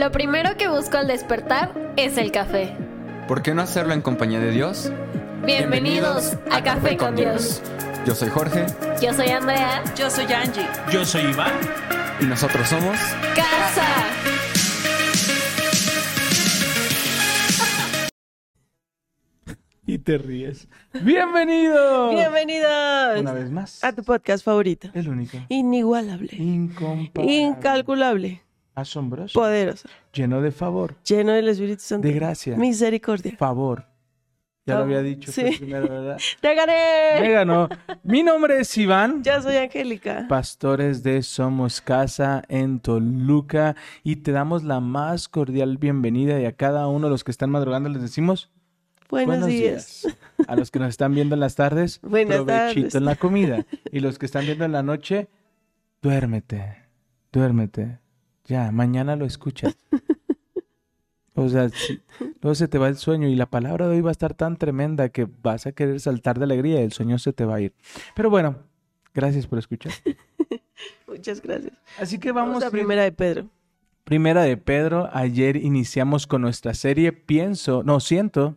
Lo primero que busco al despertar es el café. ¿Por qué no hacerlo en compañía de Dios? Bienvenidos, a, Café con Dios. Yo soy Jorge Yo soy Andrea. Yo soy Angie. Yo soy Iván. y nosotros somos... Casa. Y te ríes. ¡Bienvenido! Bienvenidos Una vez más. a tu podcast favorito. El único. Inigualable, Incomparable. incalculable, Asombroso. poderoso, Lleno de favor. lleno del Espíritu Santo. De gracia. Misericordia. Favor. Ya lo había dicho Sí. primero, ¿verdad? ¡Te gané! Me ganó. Mi nombre es Iván. Yo soy Angélica. Pastores de Somos Casa en Toluca y te damos la más cordial bienvenida y a cada uno de los que están madrugando les decimos Buenos, días. A los que nos están viendo en las tardes, Buenas provechito tardes. en la comida. Y los que están viendo en la noche, duérmete, duérmete. Ya, mañana lo escuchas. O sea, si- luego se te va el sueño y la palabra de hoy va a estar tan tremenda que vas a querer saltar de alegría y el sueño se te va a ir. Pero bueno, gracias por escuchar. Muchas gracias. Así que Vamos, vamos, a primera de Pedro. Primera de Pedro, ayer iniciamos con nuestra serie Pienso, no, siento,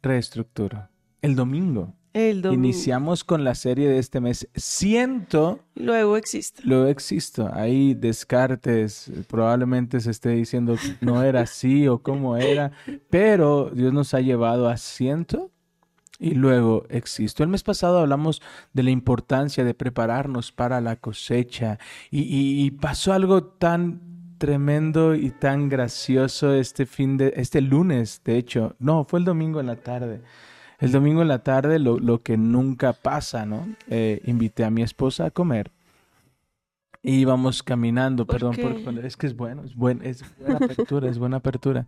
reestructuro. El domingo El domingo. iniciamos con la serie de este mes Siento, Luego existe. lo existo. Ahí descartes, probablemente se esté diciendo no era así o cómo era, pero Dios nos ha llevado a siento y luego existo. El mes pasado hablamos de la importancia de prepararnos para la cosecha y, y- y pasó algo tan tremendo y tan gracioso este fin de, este lunes, de hecho, no, fue el domingo en la tarde. El domingo en la tarde, lo, lo que nunca pasa, ¿no? Eh, invité a mi esposa a comer y íbamos caminando, ¿Por perdón, por qué? es que es bueno, es, buen, es buena apertura, es buena apertura.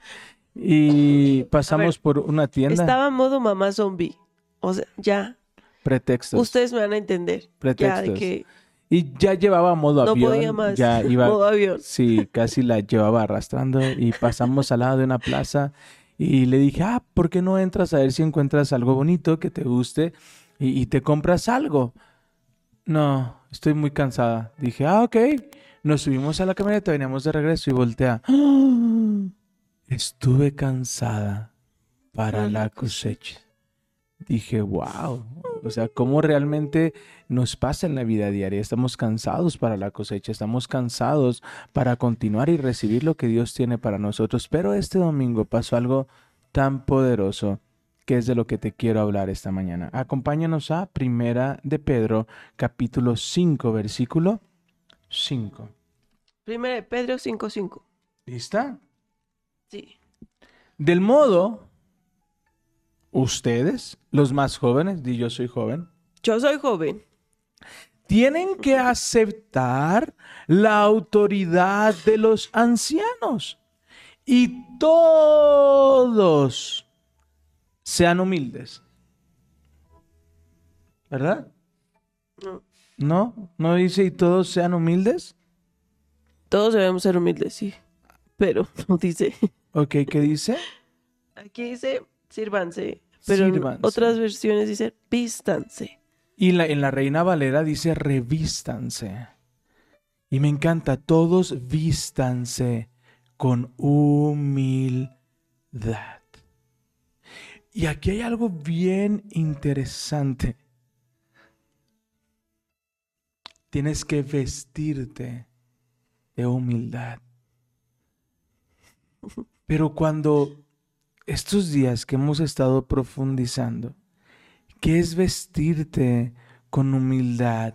Y pasamos por una tienda, Estaba en modo mamá zombie. O sea, ya. pretextos, Ustedes me van a entender. Ya, de pretextos. que Y ya llevaba modo no avión, podía más. ya iba, Modo avión. Sí, casi la llevaba arrastrando y pasamos al lado de una plaza y le dije, ah, ¿por qué no entras a ver si encuentras algo bonito que te guste y, y te compras algo? No, estoy muy cansada. Dije, ah, ok. Nos subimos a la camioneta, veníamos de regreso y voltea. "Ah, Estuve cansada para la cosecha. Dije, wow, o sea, cómo realmente nos pasa en la vida diaria. Estamos cansados para la cosecha, estamos cansados para continuar y recibir lo que Dios tiene para nosotros. Pero este domingo pasó algo tan poderoso que es de lo que te quiero hablar esta mañana. Acompáñanos a Primera de Pedro, capítulo 5, versículo 5. Primera de Pedro 5.5. ¿Lista? Sí. Del modo, ustedes, los más jóvenes, di yo soy joven, Yo soy joven. tienen que aceptar la autoridad de los ancianos. Y todos sean humildes. ¿Verdad? No. ¿No? ¿No dice y todos sean humildes? Todos debemos ser humildes, sí. Pero no dice. Ok, ¿qué dice? Aquí dice sírvanse. Pero en otras versiones dice vístanse. Y la- en la Reina Valera dice revístanse. Y me encanta, todos vístanse con humildad. Y aquí hay algo bien interesante. Tienes que vestirte de humildad. Pero cuando estos días que hemos estado profundizando, ¿Qué es vestirte con humildad?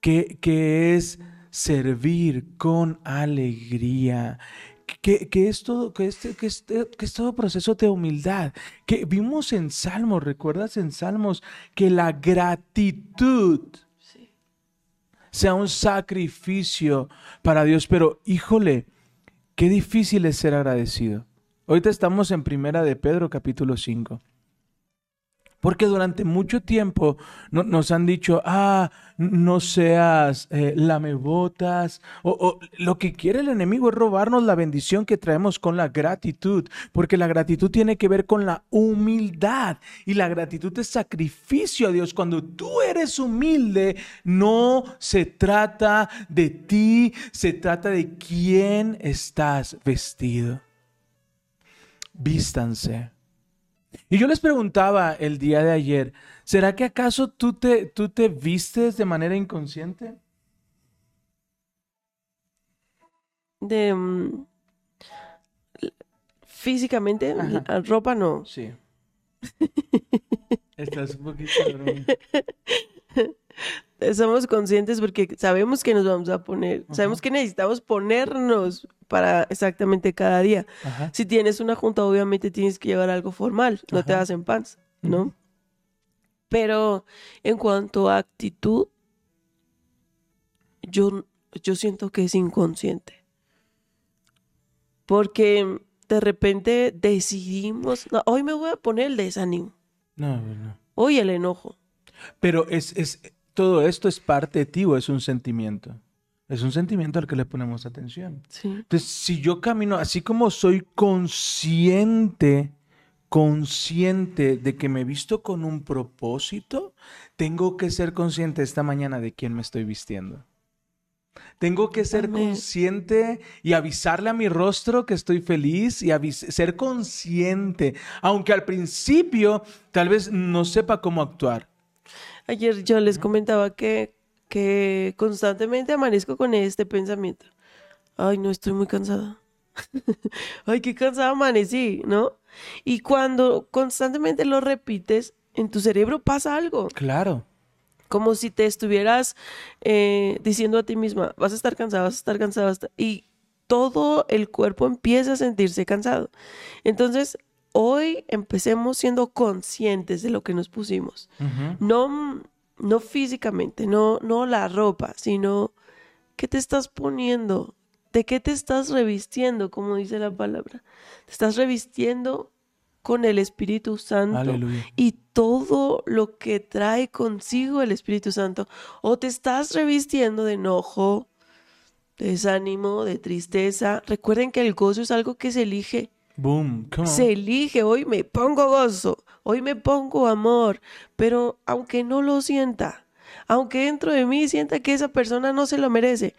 ¿Qué, qué es servir con alegría? ¿Qué, qué es todo, qué es, qué es- es todo proceso de humildad? Que vimos en Salmos, ¿recuerdas en Salmos? Que la gratitud Sí. sea un sacrificio para Dios. Pero, híjole, qué difícil es ser agradecido. Ahorita estamos en Primera de Pedro, capítulo 5. Porque durante mucho tiempo no- nos han dicho, ah, no seas eh, lamebotas, o, o lo que quiere el enemigo es robarnos la bendición que traemos con la gratitud, porque la gratitud tiene que ver con la humildad y la gratitud es sacrificio a Dios. Cuando tú eres humilde, no se trata de ti, se trata de quién estás vestido. Vístanse. Y yo les preguntaba el día de ayer, ¿será que acaso tú te, tú te vistes de manera inconsciente? De mm, físicamente, Ajá. ropa no. Sí. Estás un poquito... Somos conscientes porque sabemos que nos vamos a poner, sabemos que necesitamos ponernos para exactamente cada día. Ajá. Si tienes una junta, obviamente tienes que llevar algo formal, no te Ajá. vas en pants, ¿no? Pero en cuanto a actitud, yo, yo siento que es inconsciente. Porque de repente decidimos, "No, hoy me voy a poner el desánimo, No, no. hoy el enojo. Pero es, es, todo esto es parte de ti o es un sentimiento. Es un sentimiento al que le ponemos atención. Sí. Entonces, si yo camino, así como soy consciente, consciente de que me he visto con un propósito, tengo que ser consciente esta mañana de quién me estoy vistiendo. Tengo que ser Amén. consciente y avisarle a mi rostro que estoy feliz y ser consciente, aunque al principio tal vez no sepa cómo actuar. Ayer yo les comentaba que, que constantemente amanezco con este pensamiento. Ay, no, estoy muy cansada. Ay, qué cansada amanecí, ¿no? Y cuando constantemente lo repites, en tu cerebro pasa algo. Claro. Como si te estuvieras eh, diciendo a ti misma, vas a estar cansada, vas a estar cansada, vas a estar-". y todo el cuerpo empieza a sentirse cansado. Entonces, hoy empecemos siendo conscientes de lo que nos pusimos no, no físicamente, no, no la ropa, sino qué te estás poniendo, de qué te estás revistiendo, como dice la palabra. Te estás revistiendo con el Espíritu Santo Aleluya. y todo lo que trae consigo el Espíritu Santo. O te estás revistiendo de enojo, de desánimo, de tristeza. Recuerden que el gozo es algo que se elige. Boom. Come on. Se elige, hoy me pongo gozo, hoy me pongo amor, pero aunque no lo sienta, aunque dentro de mí sienta que esa persona no se lo merece,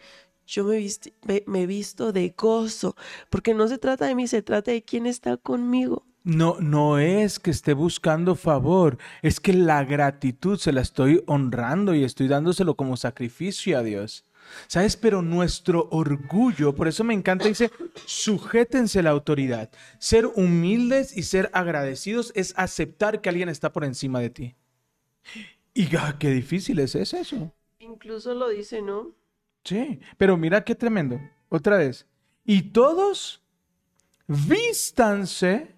yo me, me, me visto de gozo, porque no se trata de mí, se trata de quién está conmigo. No, no es que esté buscando favor, es que la gratitud se la estoy honrando y estoy dándoselo como sacrificio a Dios. ¿Sabes? Pero nuestro orgullo, por eso me encanta, dice, sujétense a la autoridad. Ser humildes y ser agradecidos es aceptar que alguien está por encima de ti. Y ah, qué difícil es, es eso. Incluso lo dice, ¿no? Sí, pero mira qué tremendo. Otra vez. Y todos vístanse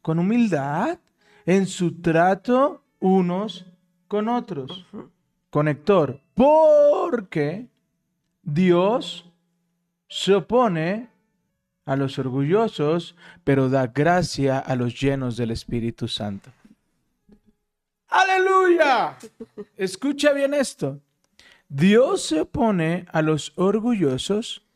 con humildad en su trato unos con otros. Conector. Porque Dios se opone a los orgullosos, pero da gracia a los llenos del Espíritu Santo. Aleluya. Escucha bien esto. Dios se opone a los orgullosos,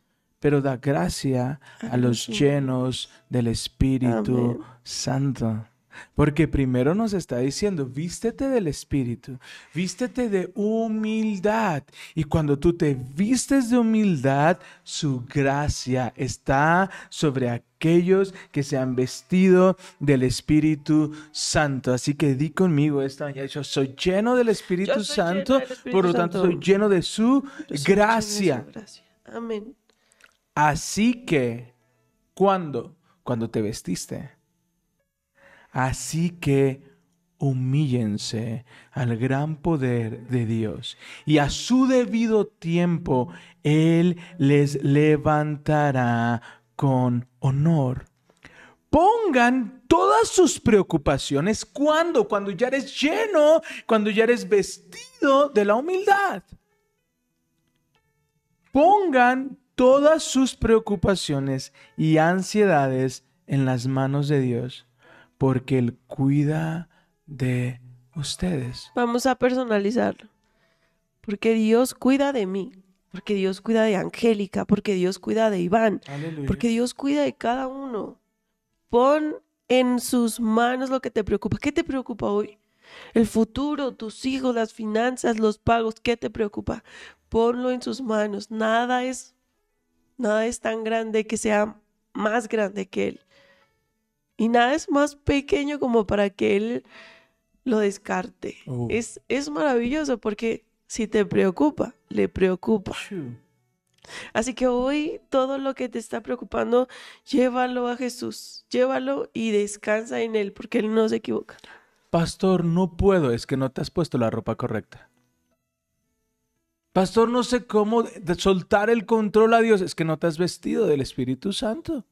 pero da gracia a los llenos del Espíritu Amén. Santo. Porque primero nos está diciendo, vístete del Espíritu, vístete de humildad. Y cuando tú te vistes de humildad, su gracia está sobre aquellos que se han vestido del Espíritu Santo. Así que di conmigo esta mañana, yo soy lleno del Espíritu Santo, del Espíritu por lo tanto Santo. soy lleno de su gracia. de su gracia. Amén. Así que, ¿cuándo? Cuando te vestiste. Así que humíllense al gran poder de Dios y a su debido tiempo Él les levantará con honor. Pongan todas sus preocupaciones cuando, cuando ya eres lleno, cuando ya eres vestido de la humildad. Pongan todas sus preocupaciones y ansiedades en las manos de Dios, porque Él cuida de ustedes. Vamos a personalizarlo. Porque Dios cuida de mí. Porque Dios cuida de Angélica. Porque Dios cuida de Iván. Aleluya. Porque Dios cuida de cada uno. Pon en sus manos lo que te preocupa. ¿Qué te preocupa hoy? El futuro, tus hijos, las finanzas, los pagos. ¿Qué te preocupa? Ponlo en sus manos. Nada es, nada es tan grande que sea más grande que Él. Y nada es más pequeño como para que Él lo descarte. Oh. Es, es maravilloso porque si te preocupa, le preocupa. Así que hoy todo lo que te está preocupando, llévalo a Jesús, llévalo y descansa en Él, porque Él no se equivoca. Pastor, no puedo, es que no te has puesto la ropa correcta. Pastor, no sé cómo soltar el control a Dios, es que no te has vestido del Espíritu Santo.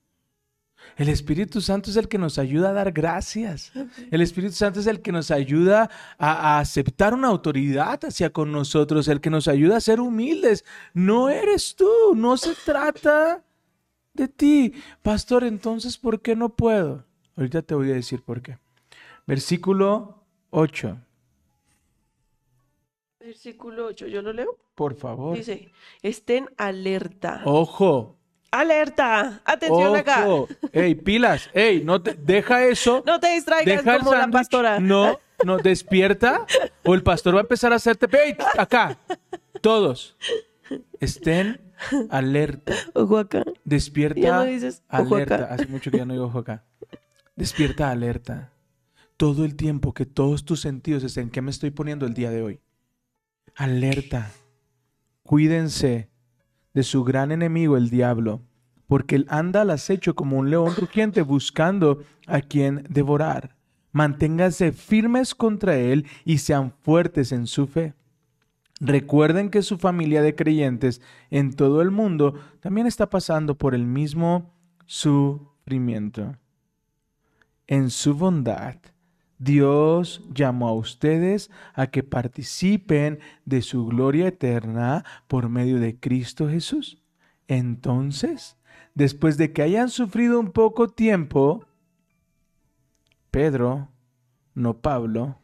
El Espíritu Santo es el que nos ayuda a dar gracias. El Espíritu Santo es el que nos ayuda a, a aceptar una autoridad hacia con nosotros, el que nos ayuda a ser humildes. No eres tú, no se trata de ti. Pastor, entonces, ¿por qué no puedo? Ahorita te voy a decir por qué. Versículo 8. Versículo 8, yo lo leo. Por favor. Dice, estén alerta. Ojo. Alerta. Atención acá. Ojo. Ey, pilas. Ey, no te, deja eso. No te distraigas deja el como la pastora. No, no, despierta. O el pastor va a empezar a hacerte. Ey, acá. Todos. Estén alerta. Ojo acá. Despierta. Ya no dices ojo alerta. acá. Hace mucho que ya no digo ojo acá. Despierta alerta. Todo el tiempo que todos tus sentidos estén. ¿Qué me estoy poniendo el día de hoy? Alerta. Cuídense de su gran enemigo, el diablo, porque él anda al acecho como un león rugiente buscando a quien devorar. Manténganse firmes contra él y sean fuertes en su fe. Recuerden que su familia de creyentes en todo el mundo también está pasando por el mismo sufrimiento. En su bondad, Dios llamó a ustedes a que participen de su gloria eterna por medio de Cristo Jesús. Entonces, después de que hayan sufrido un poco tiempo, Pedro, no Pablo,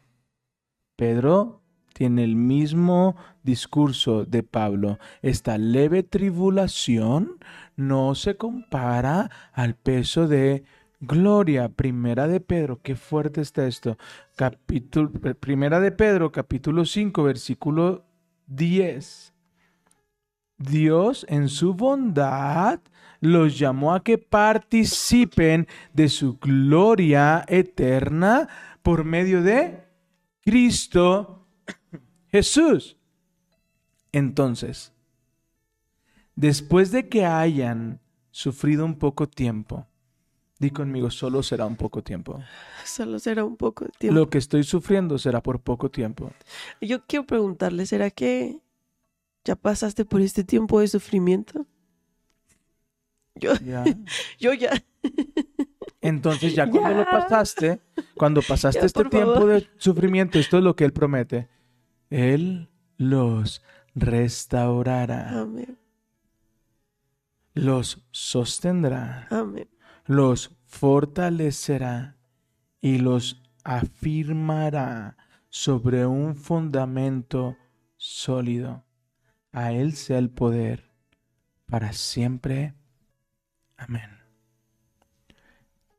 Pedro tiene el mismo discurso de Pablo. Esta leve tribulación no se compara al peso de gloria. Primera de Pedro, qué fuerte está esto. Capítulo, primera de Pedro, capítulo 5, versículo 10. Dios en su bondad los llamó a que participen de su gloria eterna por medio de Cristo Jesús. Entonces, después de que hayan sufrido un poco tiempo, di conmigo, solo será un poco tiempo. Solo será un poco de tiempo. Lo que estoy sufriendo será por poco tiempo. Yo quiero preguntarle, ¿será que ya pasaste por este tiempo de sufrimiento? Yo, ¿Ya? yo ya. Entonces ya cuando lo pasaste, cuando pasaste Ya, este tiempo favor. de sufrimiento, esto es lo que Él promete. Él los restaurará, Amén. los sostendrá, Amén. Los fortalecerá y los afirmará sobre un fundamento sólido. A Él sea el poder para siempre. Amén.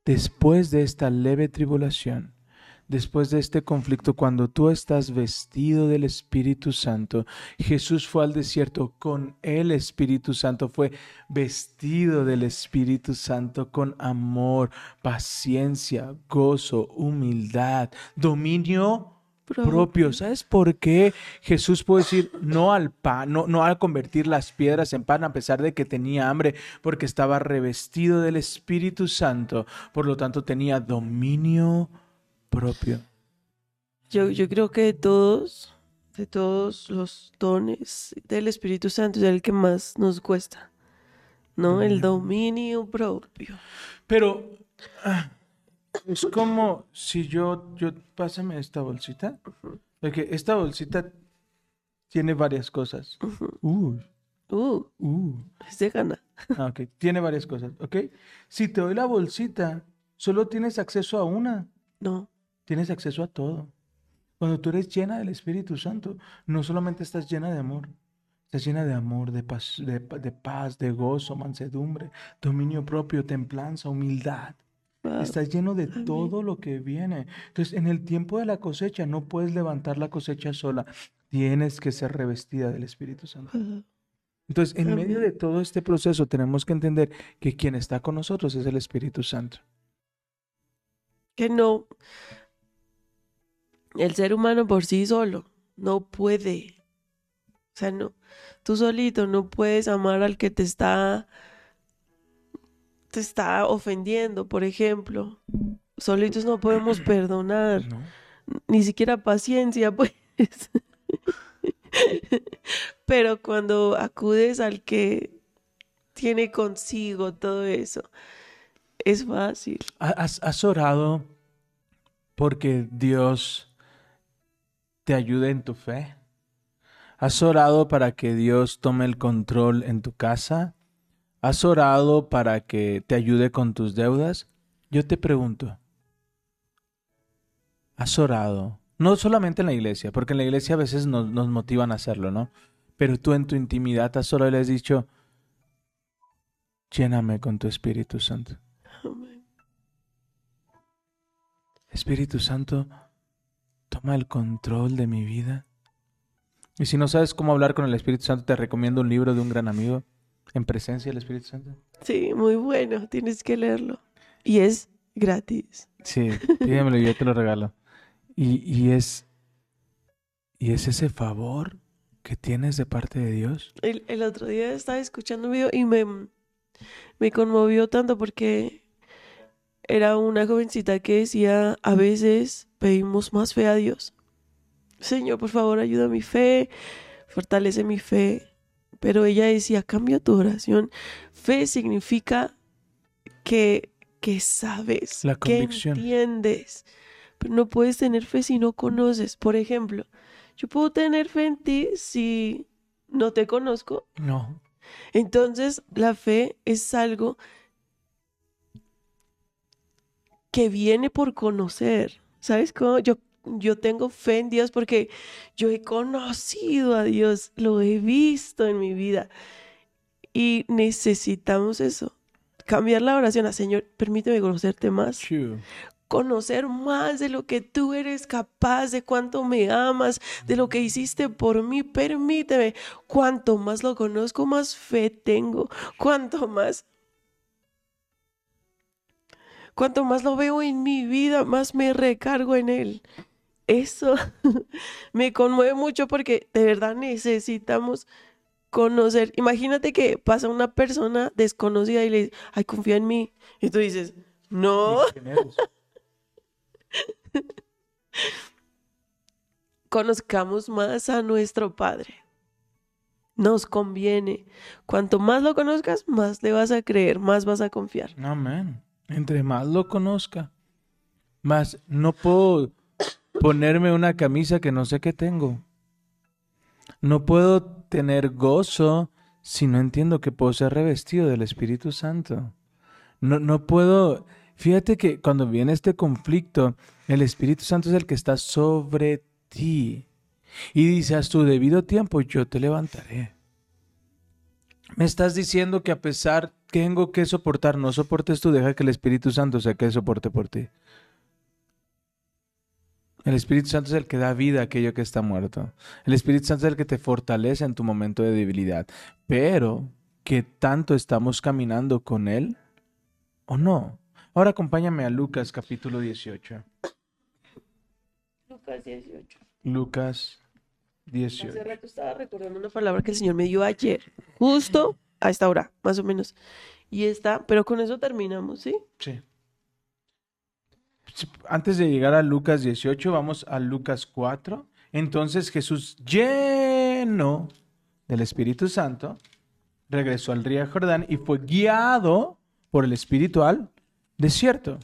Después de esta leve tribulación, después de este conflicto, cuando tú estás vestido del Espíritu Santo, Jesús fue al desierto con el Espíritu Santo, fue vestido del Espíritu Santo con amor, paciencia, gozo, humildad, dominio propio. ¿Sabes por qué Jesús puede decir no al pan, no, no al convertir las piedras en pan a pesar de que tenía hambre? Porque estaba revestido del Espíritu Santo, por lo tanto tenía dominio propio. Yo, yo creo que de todos, de todos los dones del Espíritu Santo es el que más nos cuesta, ¿no? El dominio propio. Pero ah, es como si yo, yo, pásame esta bolsita. Porque esta bolsita tiene varias cosas. Uh, Uh, uh. es de gana. Ah, ok. Tiene varias cosas, ¿ok? Si te doy la bolsita, solo tienes acceso a una. No, Tienes acceso a todo. Cuando tú eres llena del Espíritu Santo, no solamente estás llena de amor, estás llena de amor, de paz, de, de paz, de gozo, mansedumbre, dominio propio, templanza, humildad. Wow. Estás lleno de todo lo que viene. Entonces, en el tiempo de la cosecha, no puedes levantar la cosecha sola. Tienes que ser revestida del Espíritu Santo. Entonces, en medio de todo este proceso, tenemos que entender que quien está con nosotros es el Espíritu Santo. Que no. El ser humano por sí solo no puede. O sea, no. Tú solito no puedes amar al que te está. te está ofendiendo, por ejemplo. Solitos no podemos perdonar. ¿no? ni siquiera paciencia, pues. Pero cuando acudes al que tiene consigo todo eso, es fácil. ¿Ha- ¿Has, has orado porque Dios te ayude en tu fe? ¿Has orado para que Dios tome el control en tu casa? ¿Has orado para que te ayude con tus deudas? Yo te pregunto, ¿has orado? No solamente en la iglesia, porque en la iglesia a veces nos, nos motivan a hacerlo, ¿no? Pero tú en tu intimidad has orado y le has dicho, lléname con tu Espíritu Santo. Amén. Espíritu Santo, toma el control de mi vida. Y si no sabes cómo hablar con el Espíritu Santo, te recomiendo un libro de un gran amigo, En presencia del Espíritu Santo. Sí, muy bueno, tienes que leerlo. Y es gratis. Sí, pídemelo y yo te lo regalo. Y, y es, y es ese favor que tienes de parte de Dios. El, el otro día estaba escuchando un video y me, me conmovió tanto porque era una jovencita que decía, a veces pedimos más fe a Dios. Señor, por favor, ayuda a mi fe, fortalece mi fe. Pero ella decía, cambia tu oración. Fe significa que, que sabes, La que entiendes. Pero no puedes tener fe si no conoces. Por ejemplo, yo puedo tener fe en ti si no te conozco. No. Entonces, la fe es algo que viene por conocer. ¿Sabes cómo? Yo, yo tengo fe en Dios porque yo he conocido a Dios, lo he visto en mi vida. Y necesitamos eso. Cambiar la oración a Señor, permíteme conocerte más. Conocer más de lo que tú eres capaz, de cuánto me amas, de lo que hiciste por mí. Permíteme. Cuanto más lo conozco, más fe tengo. Cuanto más Cuanto más lo veo en mi vida, más me recargo en él. Eso me conmueve mucho porque de verdad necesitamos conocer. Imagínate que pasa una persona desconocida y le dice, ay, confía en mí. Y tú dices, no, conozcamos más a nuestro Padre. Nos conviene. Cuanto más lo conozcas, más le vas a creer, más vas a confiar. Amén. Entre más lo conozca, más no puedo ponerme una camisa que no sé qué tengo. No puedo tener gozo si no entiendo que puedo ser revestido del Espíritu Santo. No, no puedo. Fíjate que cuando viene este conflicto, el Espíritu Santo es el que está sobre ti. Y dice, a tu debido tiempo yo te levantaré. Me estás diciendo que a pesar que tengo que soportar, no soportes tú, deja que el Espíritu Santo sea que soporte por ti. El Espíritu Santo es el que da vida a aquello que está muerto. El Espíritu Santo es el que te fortalece en tu momento de debilidad. Pero, ¿qué tanto estamos caminando con Él o no? Ahora acompáñame a Lucas capítulo 18. Lucas 18. Lucas 18. Hace rato estaba recordando una palabra que el Señor me dio ayer, justo a esta hora, más o menos. Y está, pero con eso terminamos, ¿sí? Sí. Antes de llegar a Lucas 18, vamos a Lucas 4. Entonces Jesús, lleno del Espíritu Santo, regresó al río Jordán y fue guiado por el Espíritu al desierto.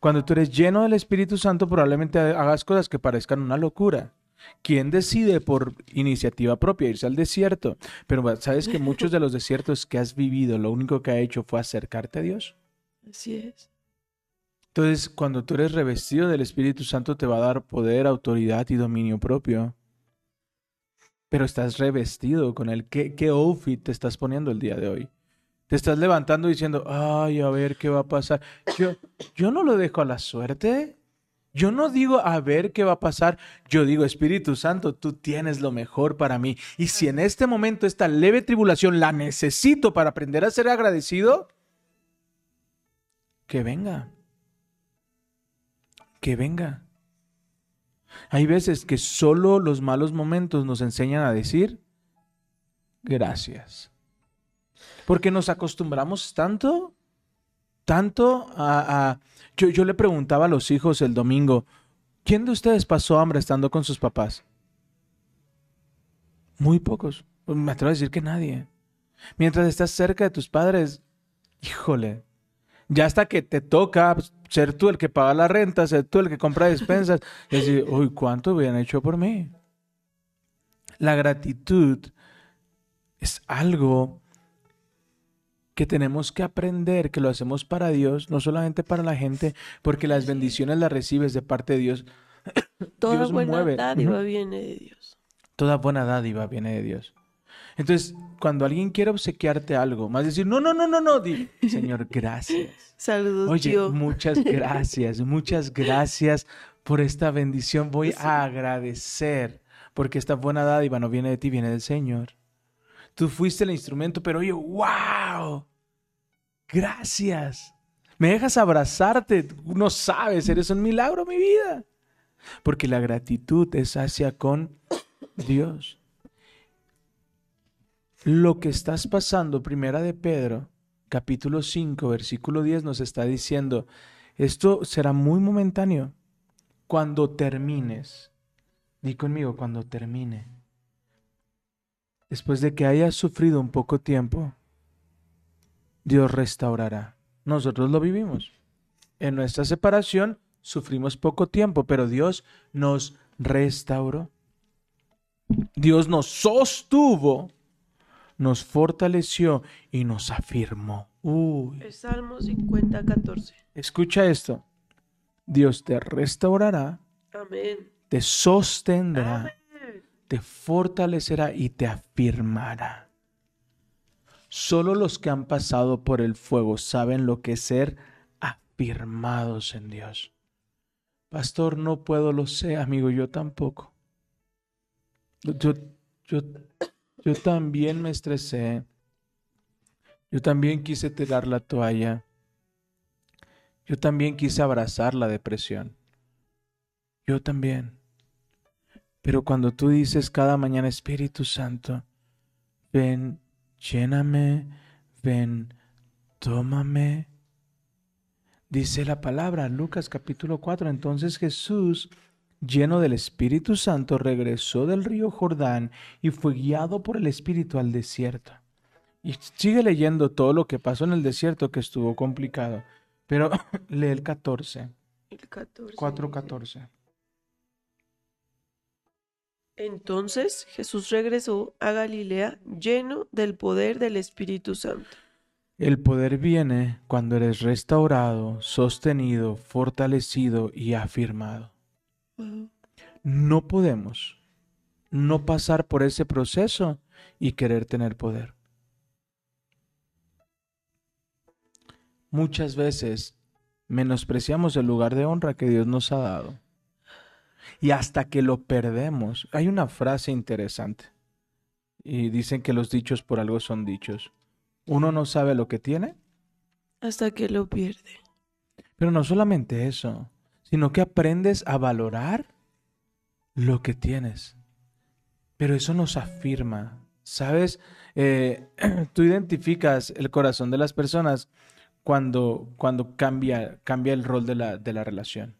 Cuando tú eres lleno del Espíritu Santo, probablemente hagas cosas que parezcan una locura. ¿Quién decide por iniciativa propia irse al desierto? Pero sabes que muchos de los desiertos que has vivido, lo único que ha hecho fue acercarte a Dios. Así es. Entonces, cuando tú eres revestido del Espíritu Santo, te va a dar poder, autoridad y dominio propio. Pero estás revestido con él. ¿Qué, qué outfit te estás poniendo el día de hoy? Te estás levantando diciendo, ay, a ver qué va a pasar. Yo, yo no lo dejo a la suerte. Yo no digo a ver qué va a pasar. Yo digo, Espíritu Santo, tú tienes lo mejor para mí. Y si en este momento esta leve tribulación la necesito para aprender a ser agradecido, que venga que venga. Hay veces que solo los malos momentos nos enseñan a decir gracias. Porque nos acostumbramos tanto, tanto a... a- Yo, yo le preguntaba a los hijos el domingo, ¿quién de ustedes pasó hambre estando con sus papás? Muy pocos. Me atrevo a decir que nadie. Mientras estás cerca de tus padres, híjole, ya hasta que te toca ser tú el que paga la renta, ser tú el que compra despensas, y decir, uy, ¿cuánto hubieran hecho por mí? La gratitud es algo que tenemos que aprender, que lo hacemos para Dios, no solamente para la gente, porque las bendiciones las recibes de parte de Dios. Toda Dios buena mueve. dádiva viene de Dios. Toda buena dádiva viene de Dios. Entonces, cuando alguien quiere obsequiarte algo, más decir, no, no, no, no, no, di, Señor, gracias. Saludos, Oye, tío. muchas gracias, muchas gracias por esta bendición. Voy a agradecer porque esta buena dádiva no viene de ti, viene del Señor. Tú fuiste el instrumento, pero oye, wow, gracias. Me dejas abrazarte, no sabes, eres un milagro, mi vida. Porque la gratitud es hacia con Dios. Lo que estás pasando, primera de Pedro, capítulo 5, versículo 10, nos está diciendo, esto será muy momentáneo. Cuando termines, di conmigo, cuando termine. Después de que hayas sufrido un poco tiempo, Dios restaurará. Nosotros lo vivimos. En nuestra separación sufrimos poco tiempo, pero Dios nos restauró. Dios nos sostuvo, nos fortaleció y nos afirmó. Uy, El Salmo 50, 14. escucha esto. Dios te restaurará, Amén. te sostendrá, Amén. Te fortalecerá y te afirmará. Solo los que han pasado por el fuego saben lo que es ser afirmados en Dios. Pastor, no puedo, lo sé, amigo, yo tampoco. Yo, yo, yo también me estresé. Yo también quise tirar la toalla. Yo también quise abrazar la depresión. Yo también. Pero cuando tú dices cada mañana, Espíritu Santo, ven, lléname, ven, tómame. Dice la palabra, Lucas capítulo 4. Entonces Jesús, lleno del Espíritu Santo, regresó del río Jordán y fue guiado por el Espíritu al desierto. Y sigue leyendo todo lo que pasó en el desierto que estuvo complicado. Pero lee el 14, El 14. 4, dice, 14. Entonces Jesús regresó a Galilea lleno del poder del Espíritu Santo. El poder viene cuando eres restaurado, sostenido, fortalecido y afirmado. No podemos no pasar por ese proceso y querer tener poder. Muchas veces menospreciamos el lugar de honra que Dios nos ha dado. Y hasta que lo perdemos, hay una frase interesante. Y dicen que los dichos por algo son dichos. Uno no sabe lo que tiene, Hasta que lo pierde. pero no solamente eso, sino que aprendes a valorar lo que tienes. Pero eso nos afirma, ¿sabes? Eh, tú identificas el corazón de las personas cuando, cuando cambia, cambia el rol de la, de la relación.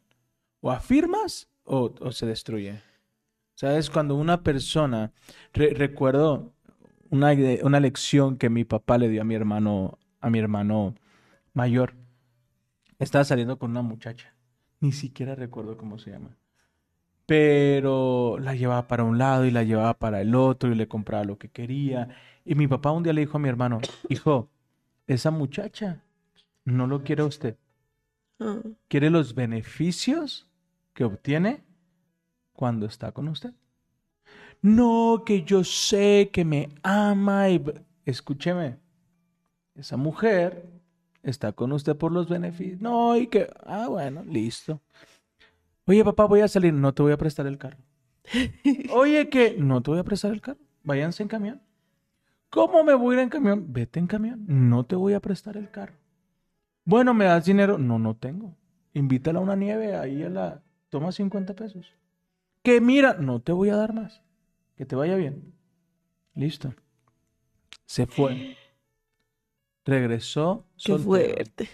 O afirmas o, o se destruye. ¿Sabes? Cuando una persona, re- recuerdo una, una lección que mi papá le dio a mi hermano, a mi hermano mayor. Estaba saliendo con una muchacha. Ni siquiera recuerdo cómo se llama. Pero la llevaba para un lado y la llevaba para el otro y le compraba lo que quería. Y mi papá un día le dijo a mi hermano, hijo, esa muchacha no lo quiere usted. Ah, quiere los beneficios que obtiene cuando está con usted. No, que yo sé que me ama y... Escúcheme, esa mujer está con usted por los beneficios. No, y que... Ah, bueno, listo. Oye, papá, voy a salir. No te voy a prestar el carro. Oye, que... No te voy a prestar el carro. Váyanse en camión. ¿Cómo me voy a ir en camión? Vete en camión. No te voy a prestar el carro. Bueno, ¿me das dinero? No, no tengo. Invítala a una nieve ahí a la... Toma 50 pesos. Que mira, no te voy a dar más. Que te vaya bien. Listo. Se fue. Regresó. qué soltero. fuerte.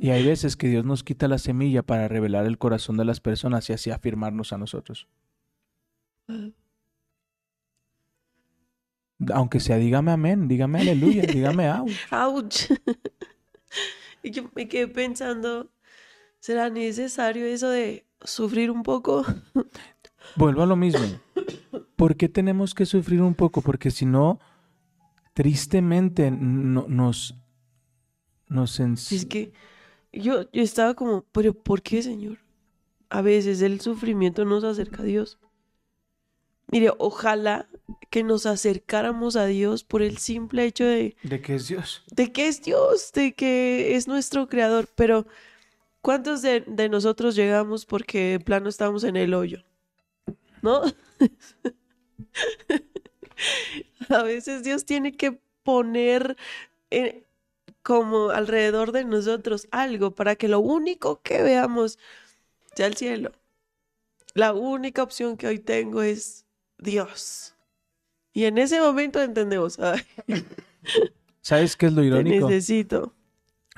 Y hay veces que Dios nos quita la semilla para revelar el corazón de las personas y así afirmarnos a nosotros. Aunque sea, dígame amén, dígame aleluya, dígame au. ¡Auch! y yo me quedé pensando, ¿será necesario eso de sufrir un poco? Vuelvo a lo mismo. ¿Por qué tenemos que sufrir un poco? Porque si no, tristemente no- nos, nos es que yo, yo estaba como, pero ¿por qué, Señor? A veces el sufrimiento nos acerca a Dios. Mire, ojalá que nos acercáramos a Dios por el simple hecho de, ¿De qué es Dios? de que es Dios, de que es nuestro creador. Pero, ¿cuántos de, de nosotros llegamos porque de plano estamos en el hoyo? ¿No? a veces Dios tiene que poner eh, como alrededor de nosotros algo para que lo único que veamos sea el cielo. La única opción que hoy tengo es Dios. Y en ese momento entendemos, ay, ¿Sabes qué es lo te irónico? necesito.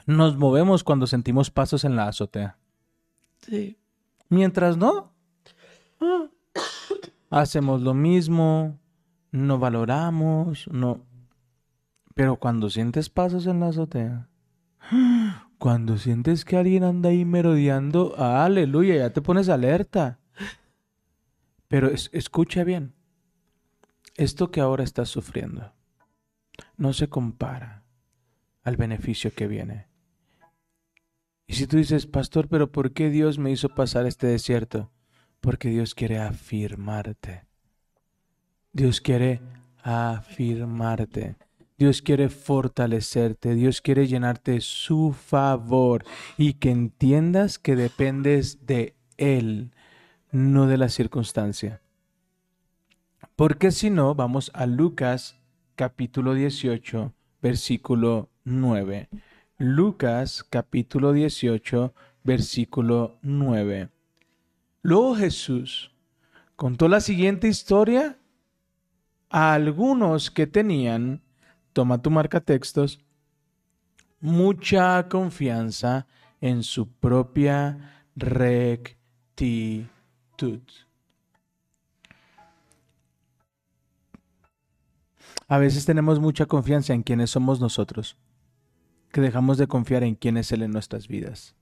Nos movemos cuando sentimos pasos en la azotea. Sí. Mientras no, ah, hacemos lo mismo, no valoramos, no. Pero cuando sientes pasos en la azotea, cuando sientes que alguien anda ahí merodeando, aleluya, ya te pones alerta. Pero es- escucha bien, esto que ahora estás sufriendo no se compara al beneficio que viene. Y si tú dices, pastor, pero ¿por qué Dios me hizo pasar este desierto? Porque Dios quiere afirmarte. Dios quiere afirmarte. Dios quiere fortalecerte. Dios quiere llenarte su favor y que entiendas que dependes de Él, no de la circunstancia. Porque si no, vamos a Lucas capítulo 18, versículo 9. Lucas capítulo 18, versículo 9. Luego Jesús contó la siguiente historia a algunos que tenían, toma tu marca textos, mucha confianza en su propia rectitud. A veces tenemos mucha confianza en quienes somos nosotros, que dejamos de confiar en quién es Él en nuestras vidas.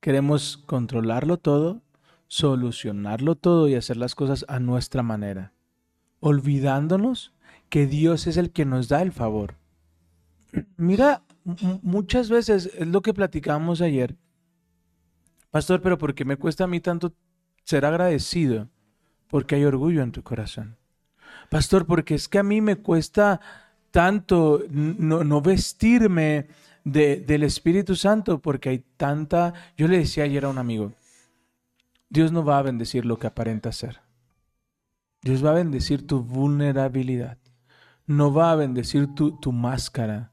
Queremos controlarlo todo, solucionarlo todo y hacer las cosas a nuestra manera, olvidándonos que Dios es el que nos da el favor. Mira, muchas veces es lo que platicábamos ayer. Pastor, pero ¿por qué me cuesta a mí tanto ser agradecido? Porque hay orgullo en tu corazón. Pastor, porque es que a mí me cuesta tanto no, vestirme de- del Espíritu Santo porque hay tanta... Yo le decía ayer a un amigo, Dios no va a bendecir lo que aparenta ser. Dios va a bendecir tu vulnerabilidad. No va a bendecir tu, tu máscara.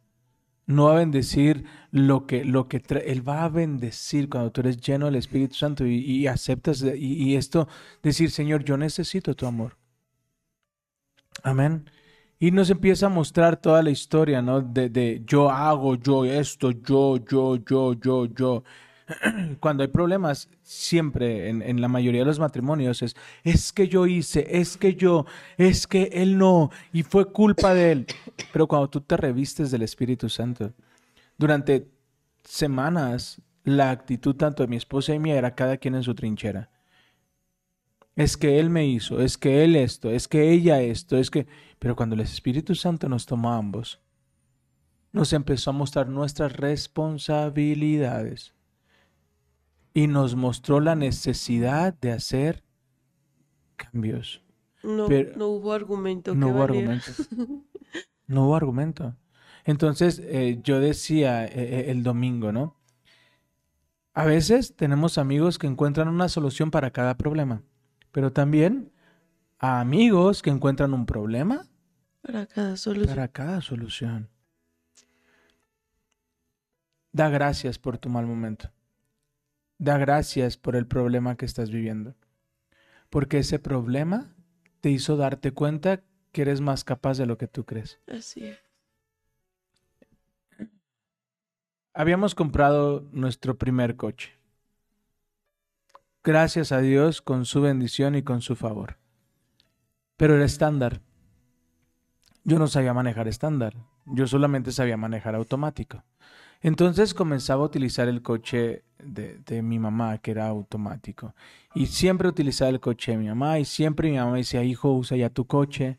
No va a bendecir lo que, lo que tra- Él va a bendecir cuando tú eres lleno del Espíritu Santo y, y aceptas y, y esto, decir, Señor, yo necesito tu amor. Amén. Y nos empieza a mostrar toda la historia, ¿no? De, de yo hago, yo esto, yo, yo, yo, yo, yo. Cuando hay problemas, siempre en, en la mayoría de los matrimonios es, es que yo hice, es que yo, es que él no, y fue culpa de él. Pero cuando tú te revistes del Espíritu Santo, durante semanas, la actitud tanto de mi esposa y mía era cada quien en su trinchera. Es que él me hizo, es que él esto, es que ella esto, es que... Pero cuando el Espíritu Santo nos tomó a ambos, nos empezó a mostrar nuestras responsabilidades y nos mostró la necesidad de hacer cambios. No, Pero- no hubo argumento. No que hubo valiera. argumento. No hubo argumento. Entonces, eh, yo decía eh, eh, el domingo, ¿no? A veces tenemos amigos que encuentran una solución para cada problema, pero también a amigos que encuentran un problema Para cada solución. para cada solución. Da gracias por tu mal momento. Da gracias por el problema que estás viviendo. Porque ese problema te hizo darte cuenta que eres más capaz de lo que tú crees. Así es. Habíamos comprado nuestro primer coche. Gracias a Dios con su bendición y con su favor. Pero era estándar. Yo no sabía manejar estándar. Yo solamente sabía manejar automático. Entonces comenzaba a utilizar el coche de, de mi mamá, que era automático. Y siempre utilizaba el coche de mi mamá. Y siempre mi mamá decía, hijo, usa ya tu coche.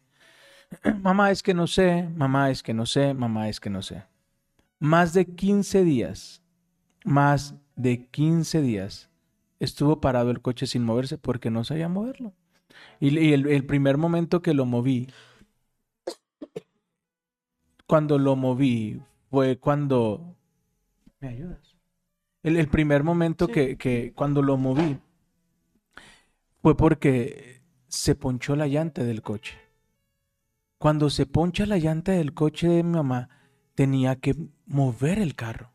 mamá es que no sé, mamá es que no sé, mamá es que no sé más de 15 días, más de 15 días, estuvo parado el coche sin moverse porque no sabía moverlo. Y, y el, el primer momento que lo moví, cuando lo moví, fue cuando... ¿Me ayudas? El, el primer momento Sí. que, que cuando lo moví fue porque se ponchó la llanta del coche. Cuando se poncha la llanta del coche de mi mamá, tenía que mover el carro.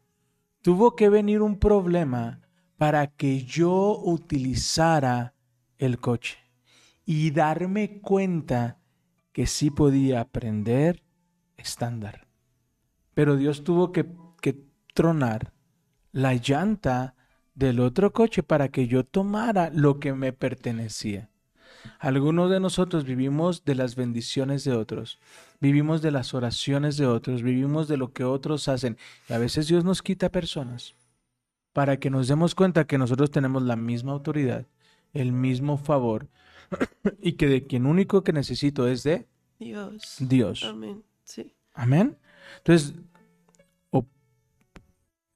Tuvo que venir un problema para que yo utilizara el coche y darme cuenta que sí podía aprender estándar. Pero Dios tuvo que, tronar la llanta del otro coche para que yo tomara lo que me pertenecía. Algunos de nosotros vivimos de las bendiciones de otros, vivimos de las oraciones de otros, vivimos de lo que otros hacen. Y a veces Dios nos quita personas para que nos demos cuenta que nosotros tenemos la misma autoridad, el mismo favor, y que de quien único que necesito es de Dios. Dios. Amén. Sí. Amén. Entonces, o-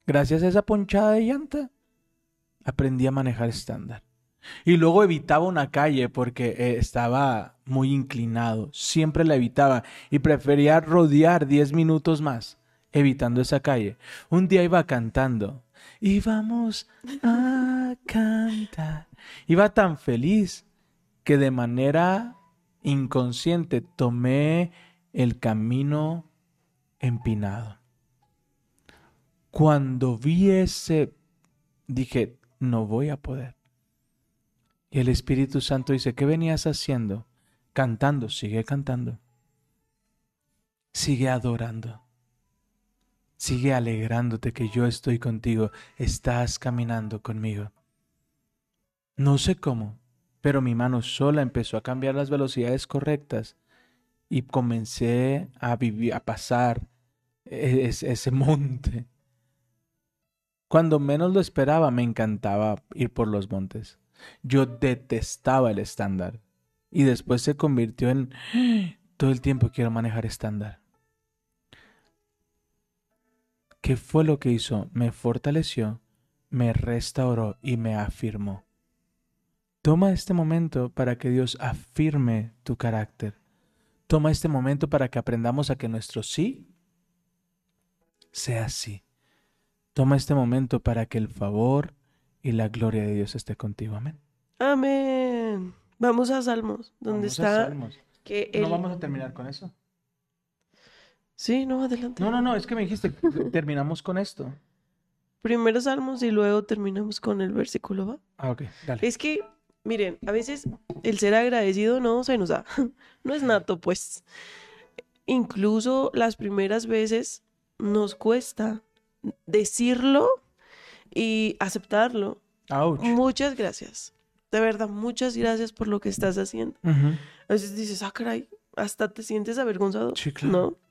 gracias a esa ponchada de llanta, aprendí a manejar estándar. Y luego evitaba una calle porque eh, estaba muy inclinado. Siempre la evitaba y prefería rodear 10 minutos más evitando esa calle. Un día iba cantando. Y vamos a cantar. Iba tan feliz que de manera inconsciente tomé el camino empinado. Cuando vi ese, dije, no voy a poder. Y el Espíritu Santo dice, ¿qué venías haciendo? Cantando, sigue cantando. Sigue adorando. Sigue alegrándote que yo estoy contigo. Estás caminando conmigo. No sé cómo, pero mi mano sola empezó a cambiar las velocidades correctas y comencé a vivir, a pasar e- es- ese monte. Cuando menos lo esperaba, me encantaba ir por los montes. Yo detestaba el estándar. Y después se convirtió en todo el tiempo quiero manejar estándar. ¿Qué fue lo que hizo? Me fortaleció, me restauró y me afirmó. Toma este momento para que Dios afirme tu carácter. Toma este momento para que aprendamos a que nuestro sí sea sí. Toma este momento para que el favor y la gloria de Dios esté contigo. Amén. Amén. Vamos a Salmos, donde Vamos a está Salmos. que ¿No vamos a terminar con eso? Sí, no, adelante. No, no, no, es que me dijiste, terminamos con esto. Primero Salmos y luego terminamos con el versículo, ¿va? Ah, ok, dale. Es que, miren, a veces el ser agradecido no se nos da. No es nato, pues. Incluso las primeras veces nos cuesta decirlo y aceptarlo. Ouch. Muchas gracias. De verdad, muchas gracias por lo que estás haciendo. A veces dices, ah, caray, hasta te sientes avergonzado. Sí, claro. ¿No?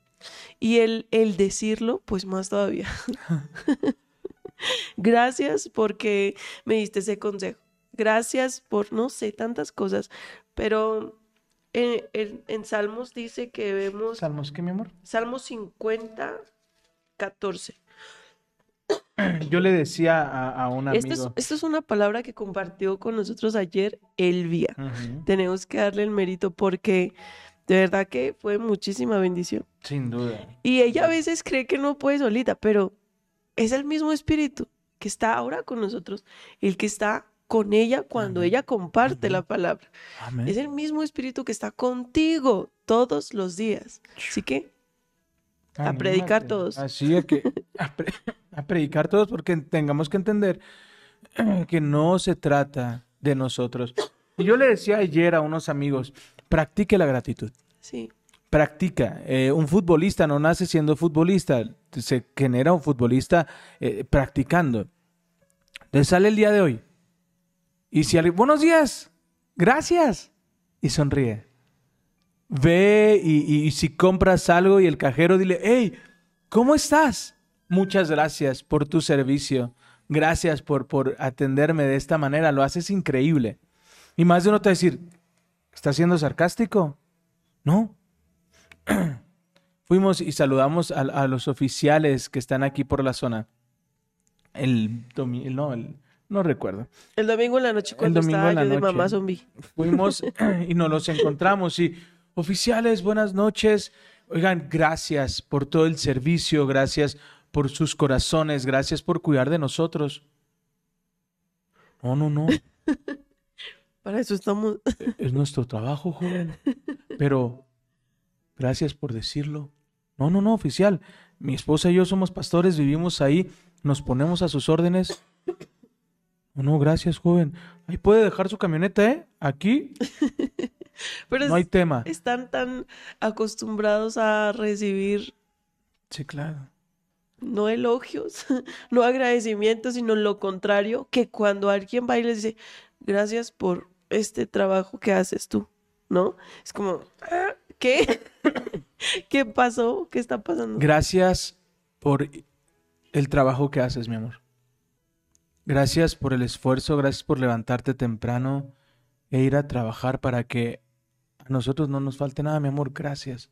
Y el, el decirlo, pues más todavía. Gracias porque me diste ese consejo. Gracias por, no sé, tantas cosas. Pero en, en- en Salmos dice que vemos, ¿Salmos qué, mi amor? Salmos 50, 14. Yo le decía a, a un amigo. Esto es, esto es una palabra que compartió con nosotros ayer Elvia. Tenemos que darle el mérito porque de verdad que fue muchísima bendición. Sin duda. Y ella a veces cree que no puede solita, pero es el mismo espíritu que está ahora con nosotros, el que está con ella cuando Amén. ella comparte la palabra. Amén. Es el mismo espíritu que está contigo todos los días. Así que a predicar todos. Así es que a, pre- a predicar todos porque tengamos que entender que no se trata de nosotros. Y yo le decía ayer a unos amigos, practique la gratitud. sí, Practica. Eh, un futbolista no nace siendo futbolista, se genera un futbolista eh, practicando. Entonces sale el día de hoy. Y si alguien, buenos días, gracias. Y sonríe. Ve y, y- y si compras algo y el cajero dile, hey, ¿cómo estás? Muchas gracias por tu servicio. Gracias por, por atenderme de esta manera. Lo haces increíble. Y más de uno te va a decir, ¿estás siendo sarcástico? No. Fuimos y saludamos a, a los oficiales que están aquí por la zona. El domingo, no, el- no recuerdo. el domingo en la noche cuando domingo estaba en la yo de mamá zombie. Fuimos y nos los encontramos y oficiales, buenas noches. Oigan, gracias por todo el servicio, gracias por sus corazones, gracias por cuidar de nosotros. No, no, no, Para eso estamos. es nuestro trabajo, joven. Pero gracias por decirlo. No, no, no, oficial. Mi esposa y yo somos pastores, vivimos ahí, nos ponemos a sus órdenes. No, no, gracias, joven. Ahí puede dejar su camioneta, ¿eh? Aquí Pero no hay es- tema. están tan acostumbrados a recibir Sí, claro. no elogios, no agradecimientos, sino lo contrario, que cuando alguien va y les dice, gracias por este trabajo que haces tú, ¿no? Es como, "Ah, ¿qué? ¿Qué pasó? ¿Qué está pasando? Gracias por el trabajo que haces, mi amor. Gracias por el esfuerzo, gracias por levantarte temprano e ir a trabajar para que a nosotros no nos falte nada, mi amor. Gracias.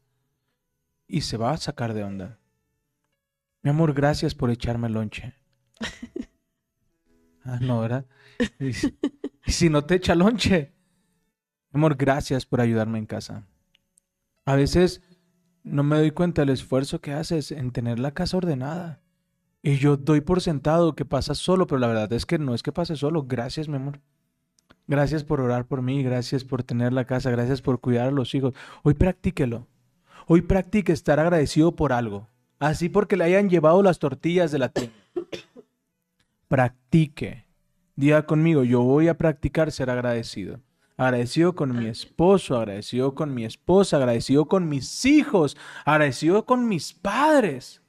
Y se va a sacar de onda. Mi amor, gracias por echarme lonche. Ah, no, ¿verdad? Y si- no te echa lonche, amor, gracias por ayudarme en casa. A veces no me doy cuenta del esfuerzo que haces en tener la casa ordenada. Y yo doy por sentado que pasas solo, pero la verdad es que no es que pases solo. Gracias, mi amor. Gracias por orar por mí, gracias por tener la casa, gracias por cuidar a los hijos. Hoy practíquelo. Hoy practique estar agradecido por algo. Así porque le hayan llevado las tortillas de la tienda. Practique. Diga conmigo, yo voy a practicar ser agradecido. Agradecido con mi esposo, agradecido con mi esposa, agradecido con mis hijos, agradecido con mis padres,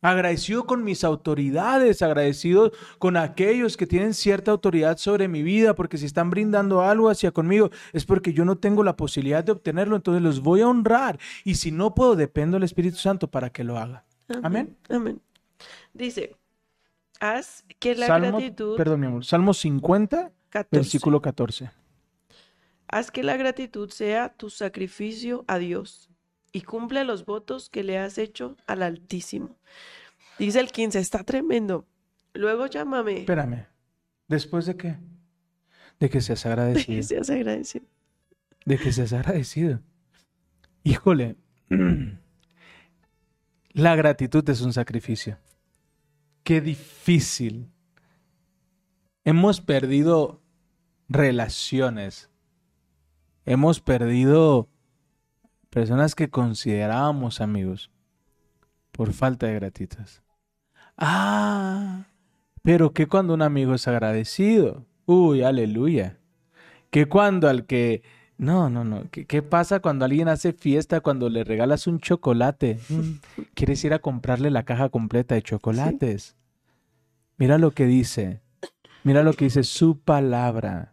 agradecido con mis autoridades, agradecido con aquellos que tienen cierta autoridad sobre mi vida, porque si están brindando algo hacia conmigo es porque yo no tengo la posibilidad de obtenerlo, entonces los voy a honrar. Y si no puedo, dependo del Espíritu Santo para que lo haga. Amén. Amén. Dice, haz que la Salmo, gratitud, perdón, mi amor, Salmo 50, 14, versículo 14. haz que la gratitud sea tu sacrificio a Dios y cumple los votos que le has hecho al Altísimo. Dice el 15, está tremendo. Luego llámame. Espérame. ¿Después de qué? De que seas que agradecido. seas agradecido. De que seas agradecido. Híjole. La gratitud es un sacrificio. Qué difícil. Hemos perdido relaciones. Hemos perdido personas que considerábamos amigos por falta de gratitud. Ah, pero que cuando un amigo es agradecido. Uy, aleluya. Que cuando al que... No, no, no. ¿Qué, qué pasa cuando alguien hace fiesta, cuando le regalas un chocolate? Mm, ¿Quieres ir a comprarle la caja completa de chocolates? Mira lo que dice. Mira lo que dice su palabra.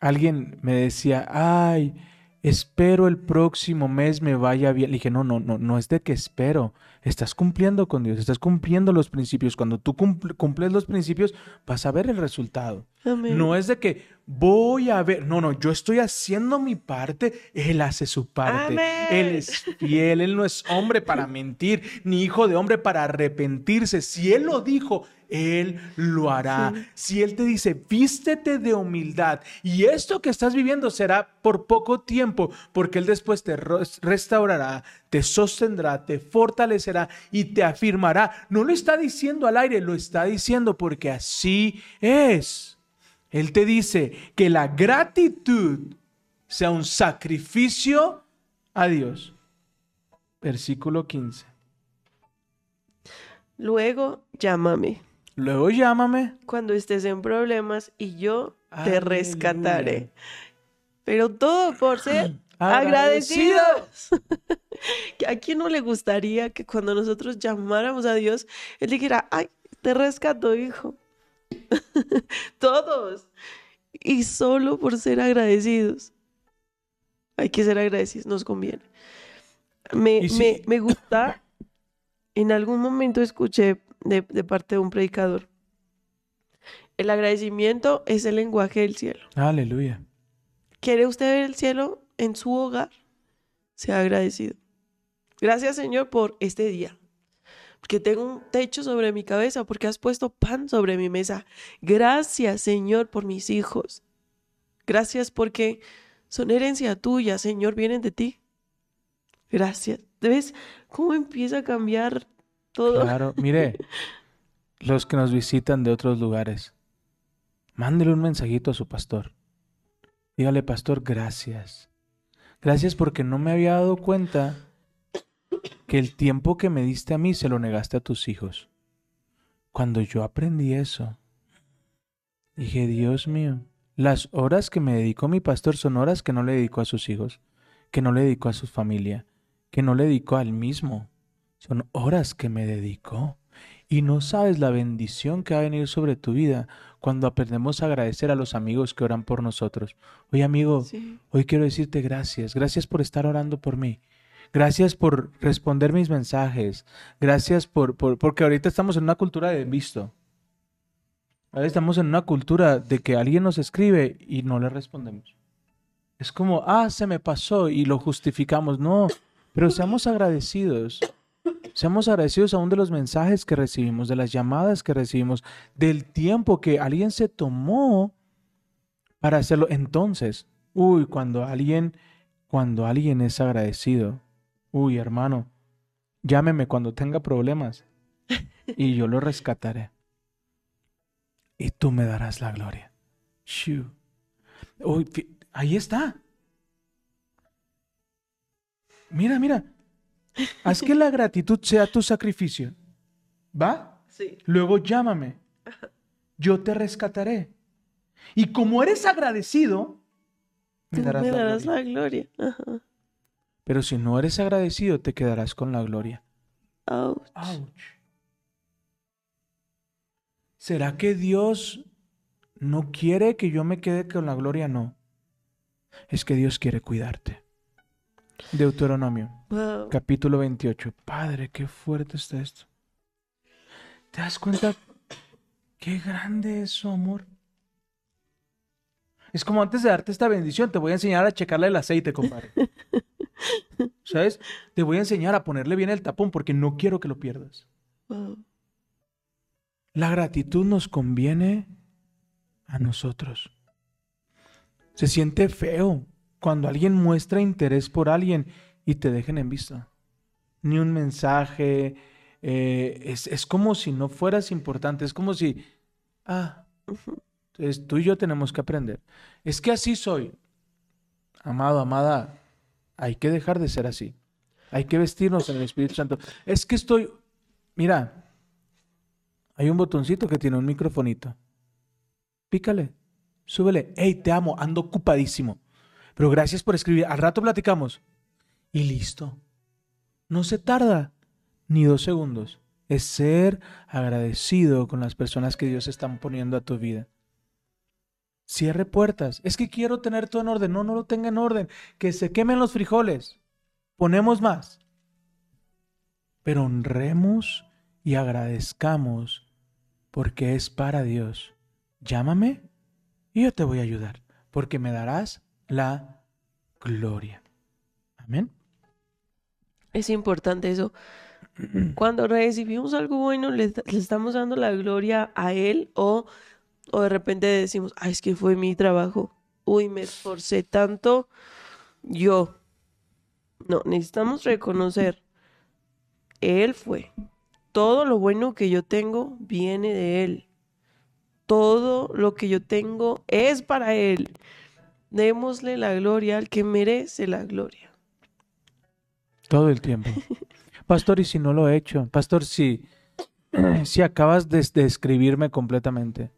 Alguien me decía, ay, espero el próximo mes me vaya bien. Le dije, no, no, no, no es de que espero. Estás cumpliendo con Dios, estás cumpliendo los principios. Cuando tú cumpl- cumples los principios, vas a ver el resultado. Amén. No es de que voy a ver, no, no, yo estoy haciendo mi parte, Él hace su parte. Amén. Él es fiel, Él no es hombre para mentir, ni hijo de hombre para arrepentirse. Si Él lo dijo, Él lo hará. Si Él te dice, vístete de humildad y esto que estás viviendo será por poco tiempo, porque Él después te restaurará, te sostendrá, te fortalecerá y te afirmará. No lo está diciendo al aire, lo está diciendo porque así es. Él te dice que la gratitud sea un sacrificio a Dios. Versículo 15. Luego llámame Luego llámame. cuando estés en problemas y yo te Aleluya. rescataré. Pero todo por ser Agradecido. agradecidos. ¿A quién no le gustaría que cuando nosotros llamáramos a Dios, Él dijera, ay, te rescato, hijo? Todos. Y solo por ser agradecidos. Hay que ser agradecidos, nos conviene. Me, si- me, me gusta, en algún momento escuché de, de parte de un predicador, el agradecimiento es el lenguaje del cielo. Aleluya. ¿Quiere usted ver el cielo en su hogar? Sea agradecido. Gracias, Señor, por este día. Porque tengo un techo sobre mi cabeza, porque has puesto pan sobre mi mesa. Gracias, Señor, por mis hijos. Gracias porque son herencia tuya, Señor, vienen de ti. Gracias. ¿Ves cómo empieza a cambiar todo? Claro, mire, los que nos visitan de otros lugares, mándele un mensajito a su pastor. Dígale, pastor, gracias. Gracias porque no me había dado cuenta que el tiempo que me diste a mí se lo negaste a tus hijos. Cuando yo aprendí eso, dije, Dios mío, las horas que me dedicó mi pastor son horas que no le dedicó a sus hijos, que no le dedicó a su familia, que no le dedicó al mismo. Son horas que me dedicó. Y no sabes la bendición que va a venir sobre tu vida cuando aprendemos a agradecer a los amigos que oran por nosotros. Oye amigo, Sí. hoy quiero decirte gracias. Gracias por estar orando por mí. Gracias por responder mis mensajes. Gracias por, por porque ahorita estamos en una cultura de visto. Ahora estamos en una cultura de que alguien nos escribe y no le respondemos. Es como, ah, se me pasó y lo justificamos. No, pero seamos agradecidos. Seamos agradecidos aún de los mensajes que recibimos, de las llamadas que recibimos, del tiempo que alguien se tomó para hacerlo. Entonces, uy, cuando alguien, cuando alguien es agradecido, uy, hermano, llámeme cuando tenga problemas y yo lo rescataré. Y tú me darás la gloria. Shoo. Uy, ahí está. Mira, mira. Haz que la gratitud sea tu sacrificio. ¿Va? Sí. Luego llámame. Yo te rescataré. Y como eres agradecido, me Tú darás, me la darás gloria. la gloria. Ajá. Pero si no eres agradecido, te quedarás con la gloria. Ouch. Ouch. ¿Será que Dios no quiere que yo me quede con la gloria? No. Es que Dios quiere cuidarte. Deuteronomio, Wow. capítulo 28. Padre, qué fuerte está esto. ¿Te das cuenta qué grande es su amor? Es como antes de darte esta bendición, te voy a enseñar a checarle el aceite, compadre. ¿Sabes? Te voy a enseñar a ponerle bien el tapón porque no quiero que lo pierdas. Wow. La gratitud nos conviene a nosotros. Se siente feo cuando alguien muestra interés por alguien y te dejen en vista. Ni un mensaje. eh, es, es como si no fueras importante. Es como si, ah, entonces tú y yo tenemos que aprender. Es que así soy. Amado, amada, hay que dejar de ser así. Hay que vestirnos en el Espíritu Santo. Es que estoy, mira, hay un botoncito que tiene un microfonito. Pícale, súbele. Hey, te amo, ando ocupadísimo. Pero gracias por escribir. Al rato platicamos. Y listo. No se tarda ni dos segundos. Es ser agradecido con las personas que Dios está poniendo a tu vida. Cierre puertas. Es que quiero tener todo en orden. No, no lo tenga en orden. Que se quemen los frijoles. Ponemos más. Pero honremos y agradezcamos porque es para Dios. Llámame y yo te voy a ayudar, porque me darás la gloria. Amén. Es importante eso. Cuando recibimos algo bueno, le, le estamos dando la gloria a Él o, o de repente decimos, ay, es que fue mi trabajo. Uy, me esforcé tanto yo. No, necesitamos reconocer, Él fue. Todo lo bueno que yo tengo viene de Él. Todo lo que yo tengo es para Él. Démosle la gloria al que merece la gloria. Todo el tiempo. Pastor, ¿y si no lo he hecho? Pastor, si, si acabas de, de escribirme completamente,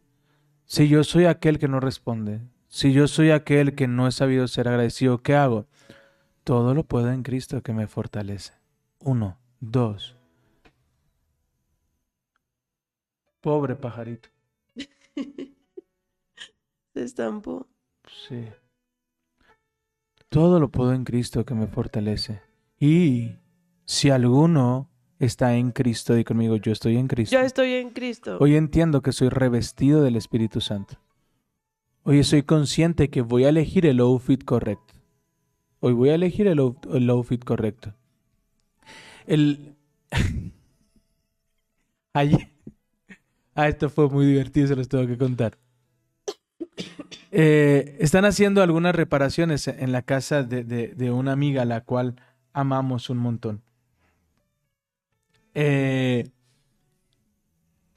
si yo soy aquel que no responde, si yo soy aquel que no he sabido ser agradecido, ¿qué hago? Todo lo puedo en Cristo que me fortalece. Uno, dos. Pobre pajarito. Se estampó. Sí. Todo lo puedo en Cristo que me fortalece. Y si alguno está en Cristo, di conmigo, yo estoy en Cristo. Yo estoy en Cristo. Hoy entiendo que soy revestido del Espíritu Santo. Hoy soy consciente que voy a elegir el outfit correcto. Hoy voy a elegir el, el outfit correcto. El... Ayer... Ah, esto fue muy divertido, se los tengo que contar. Eh, están haciendo algunas reparaciones en la casa de, de- de una amiga a la cual amamos un montón. Eh,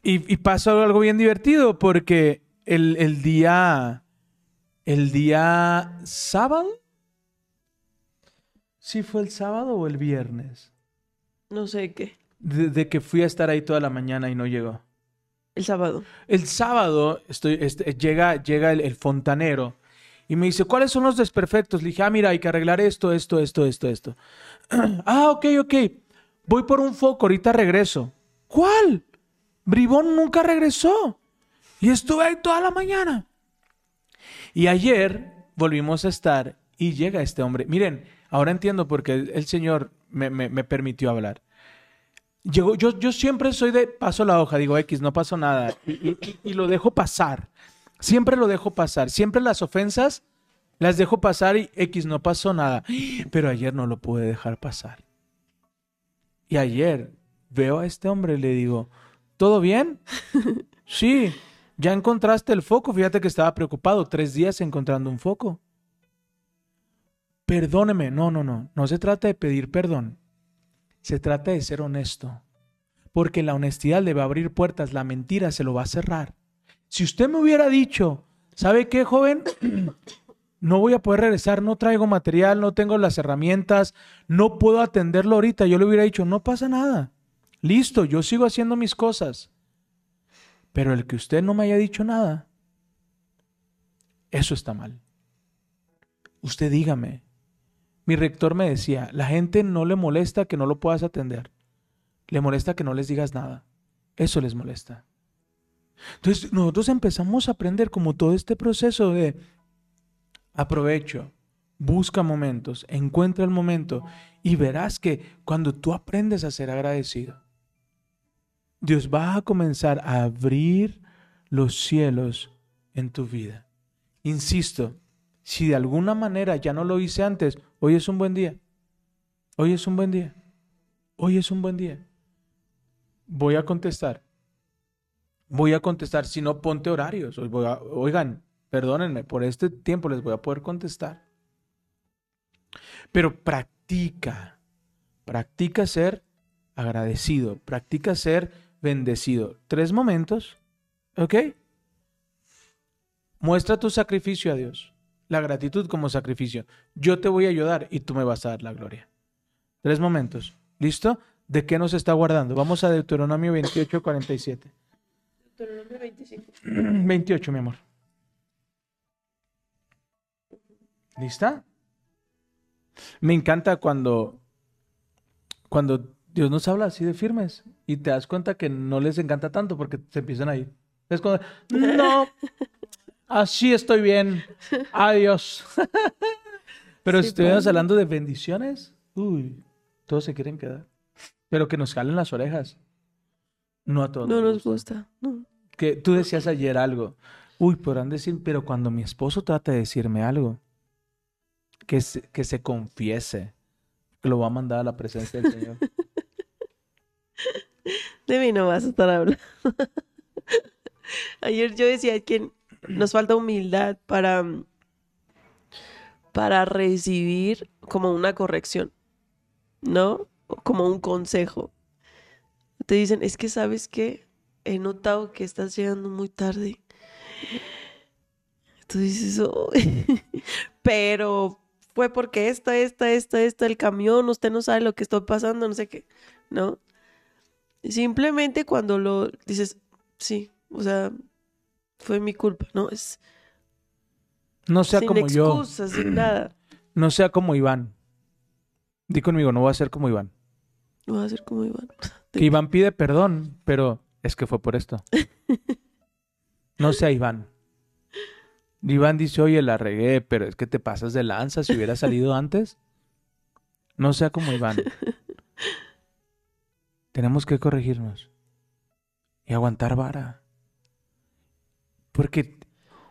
y, y pasó algo bien divertido porque el, el día. El día sábado. ¿Sí fue el sábado o el viernes? No sé qué. De, de que fui a estar ahí toda la mañana y no llegó. El sábado. El sábado estoy, este, llega, llega el, el fontanero y me dice, ¿cuáles son los desperfectos? Le dije, ah, mira, hay que arreglar esto, esto, esto, esto, esto. ah, ok, ok. Voy por un foco, ahorita regreso. ¿Cuál? Bribón nunca regresó. Y estuve ahí toda la mañana. Y ayer volvimos a estar y llega este hombre. Miren, ahora entiendo por qué el, Señor me, me- permitió hablar. Llegó, yo, yo siempre soy de paso la hoja, digo X, no pasó nada. Y- y lo dejo pasar. Siempre lo dejo pasar. Siempre las ofensas las dejo pasar y X no pasó nada. Pero ayer no lo pude dejar pasar. Y ayer veo a este hombre y le digo, ¿todo bien? Sí, ya encontraste el foco. Fíjate que estaba preocupado. Tres días encontrando un foco. Perdóneme. No, no, no. No se trata de pedir perdón. Se trata de ser honesto. Porque la honestidad le va a abrir puertas, la mentira se lo va a cerrar. Si usted me hubiera dicho, ¿sabe qué, joven? No voy a poder regresar, no traigo material, no tengo las herramientas, no puedo atenderlo ahorita. Yo le hubiera dicho, no pasa nada. Listo, yo sigo haciendo mis cosas. Pero el que usted no me haya dicho nada, eso está mal. Usted dígame. Mi rector me decía, la gente no le molesta que no lo puedas atender. Le molesta que no les digas nada. Eso les molesta. Entonces nosotros empezamos a aprender como todo este proceso de aprovecho, busca momentos, encuentra el momento y verás que cuando tú aprendes a ser agradecido, Dios va a comenzar a abrir los cielos en tu vida. Insisto, si de alguna manera ya no lo hice antes, hoy es un buen día. Hoy es un buen día. Hoy es un buen día. Voy a contestar. Voy a contestar. Si no, ponte horarios. Oigan, perdónenme, por este tiempo les voy a poder contestar. Pero practica. Practica ser agradecido. Practica ser bendecido. Tres momentos. ¿Ok? Muestra tu sacrificio a Dios. La gratitud como sacrificio. Yo te voy a ayudar y tú me vas a dar la gloria. Tres momentos. ¿Listo? ¿De qué nos está guardando? Vamos a Deuteronomio 28, 47. Deuteronomio 25. 28, mi amor. ¿Lista? Me encanta cuando, cuando Dios nos habla así de firmes y te das cuenta que no les encanta tanto porque se empiezan a ir. Es cuando, no, así estoy bien, adiós. Pero Sí, si estuviéramos pasa. hablando de bendiciones, uy, todos se quieren quedar. Pero que nos jalen las orejas. No a todos. No nos gusta gusta. No. que tú decías ayer algo. Uy, podrán decir, pero cuando mi esposo trata de decirme algo, que se, que se confiese, que lo va a mandar a la presencia del Señor. De mí no vas a estar hablando. Ayer yo decía que nos falta humildad para, para recibir como una corrección, ¿no? Como un consejo. Te dicen, es que sabes que he notado que estás llegando muy tarde. Tú dices, "Ay". pero fue porque esta, esta, esta, esta, el camión, usted no sabe lo que está pasando, no sé qué, ¿no? Simplemente cuando lo dices, sí, o sea, fue mi culpa, ¿no? Es No sea sin como yo, excusas, sin nada. no sea como Iván. Di conmigo, no voy a ser como Iván. No va a ser como Iván. Que Iván pide perdón, pero es que fue por esto. No sea Iván. Iván dice, oye, la regué, pero es que te pasas de lanza si hubiera salido antes. No sea como Iván. Tenemos que corregirnos y aguantar vara. Porque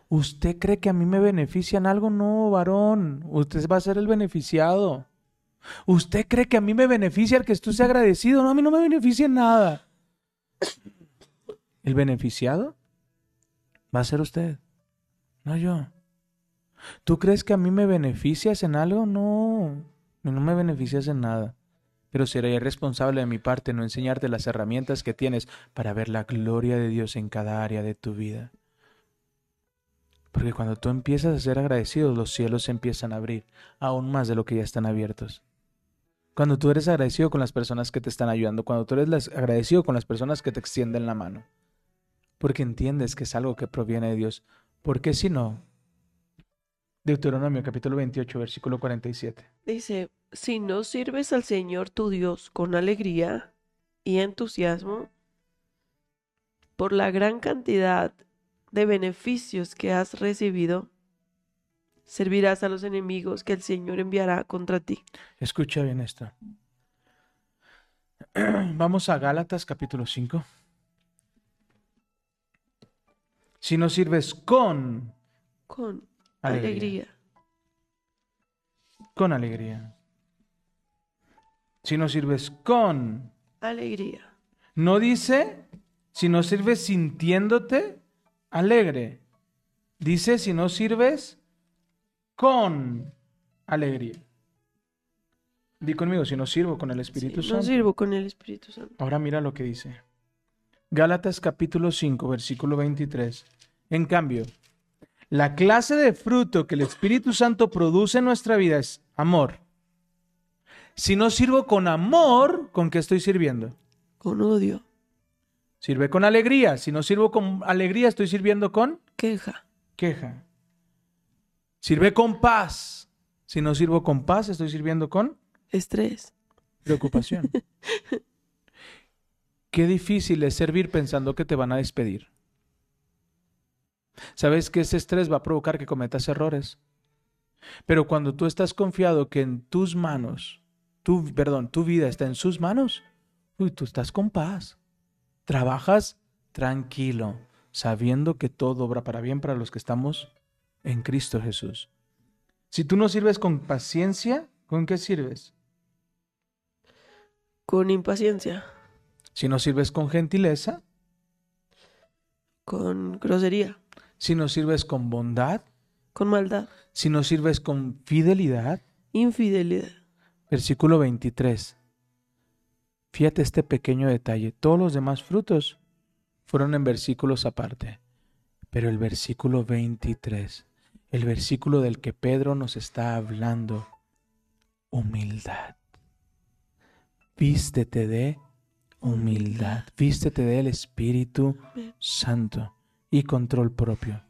usted cree que a mí me beneficia en algo, no, varón. Usted va a ser el beneficiado. ¿Usted cree que a mí me beneficia el que sea agradecido? No, a mí no me beneficia en nada. ¿El beneficiado? Va a ser usted, no yo. ¿Tú crees que a mí me beneficias en algo? No, no me beneficias en nada. Pero sería irresponsable de mi parte no enseñarte las herramientas que tienes para ver la gloria de Dios en cada área de tu vida. Porque cuando tú empiezas a ser agradecido, los cielos se empiezan a abrir, aún más de lo que ya están abiertos. Cuando tú eres agradecido con las personas que te están ayudando, cuando tú eres agradecido con las personas que te extienden la mano, porque entiendes que es algo que proviene de Dios. Porque si no, Deuteronomio capítulo 28, versículo 47. Dice, si no sirves al Señor tu Dios con alegría y entusiasmo, por la gran cantidad de beneficios que has recibido, servirás a los enemigos que el Señor enviará contra ti. Escucha bien esto. Vamos a Gálatas capítulo 5. Si no sirves con Con alegría, alegría. con alegría. Si no sirves con Alegría. No dice si no sirves sintiéndote alegre. Dice si no sirves con alegría. Di conmigo, si no sirvo con el Espíritu Sí, no Santo. sirvo con el Espíritu Santo. Ahora mira lo que dice. Gálatas capítulo 5, versículo 23. En cambio, la clase de fruto que el Espíritu Santo produce en nuestra vida es amor. Si no sirvo con amor, ¿con qué estoy sirviendo? Con odio. Sirve con alegría. Si no sirvo con alegría, estoy sirviendo con Queja. queja. Sirve con paz. Si no sirvo con paz, estoy sirviendo con Estrés. preocupación. Qué difícil es servir pensando que te van a despedir. Sabes que ese estrés va a provocar que cometas errores. Pero cuando tú estás confiado que en tus manos, tu, perdón, tu vida está en sus manos, uy, tú estás con paz. Trabajas tranquilo, sabiendo que todo obra para bien para los que estamos en Cristo Jesús. Si tú no sirves con paciencia, ¿con qué sirves? Con impaciencia. Si no sirves con gentileza, Con grosería. si no sirves con bondad, Con maldad. si no sirves con fidelidad. Infidelidad. Versículo 23. Fíjate este pequeño detalle. Todos los demás frutos fueron en versículos aparte. Pero el versículo 23, el versículo del que Pedro nos está hablando, humildad. Vístete de humildad. Vístete del Espíritu Santo y control propio.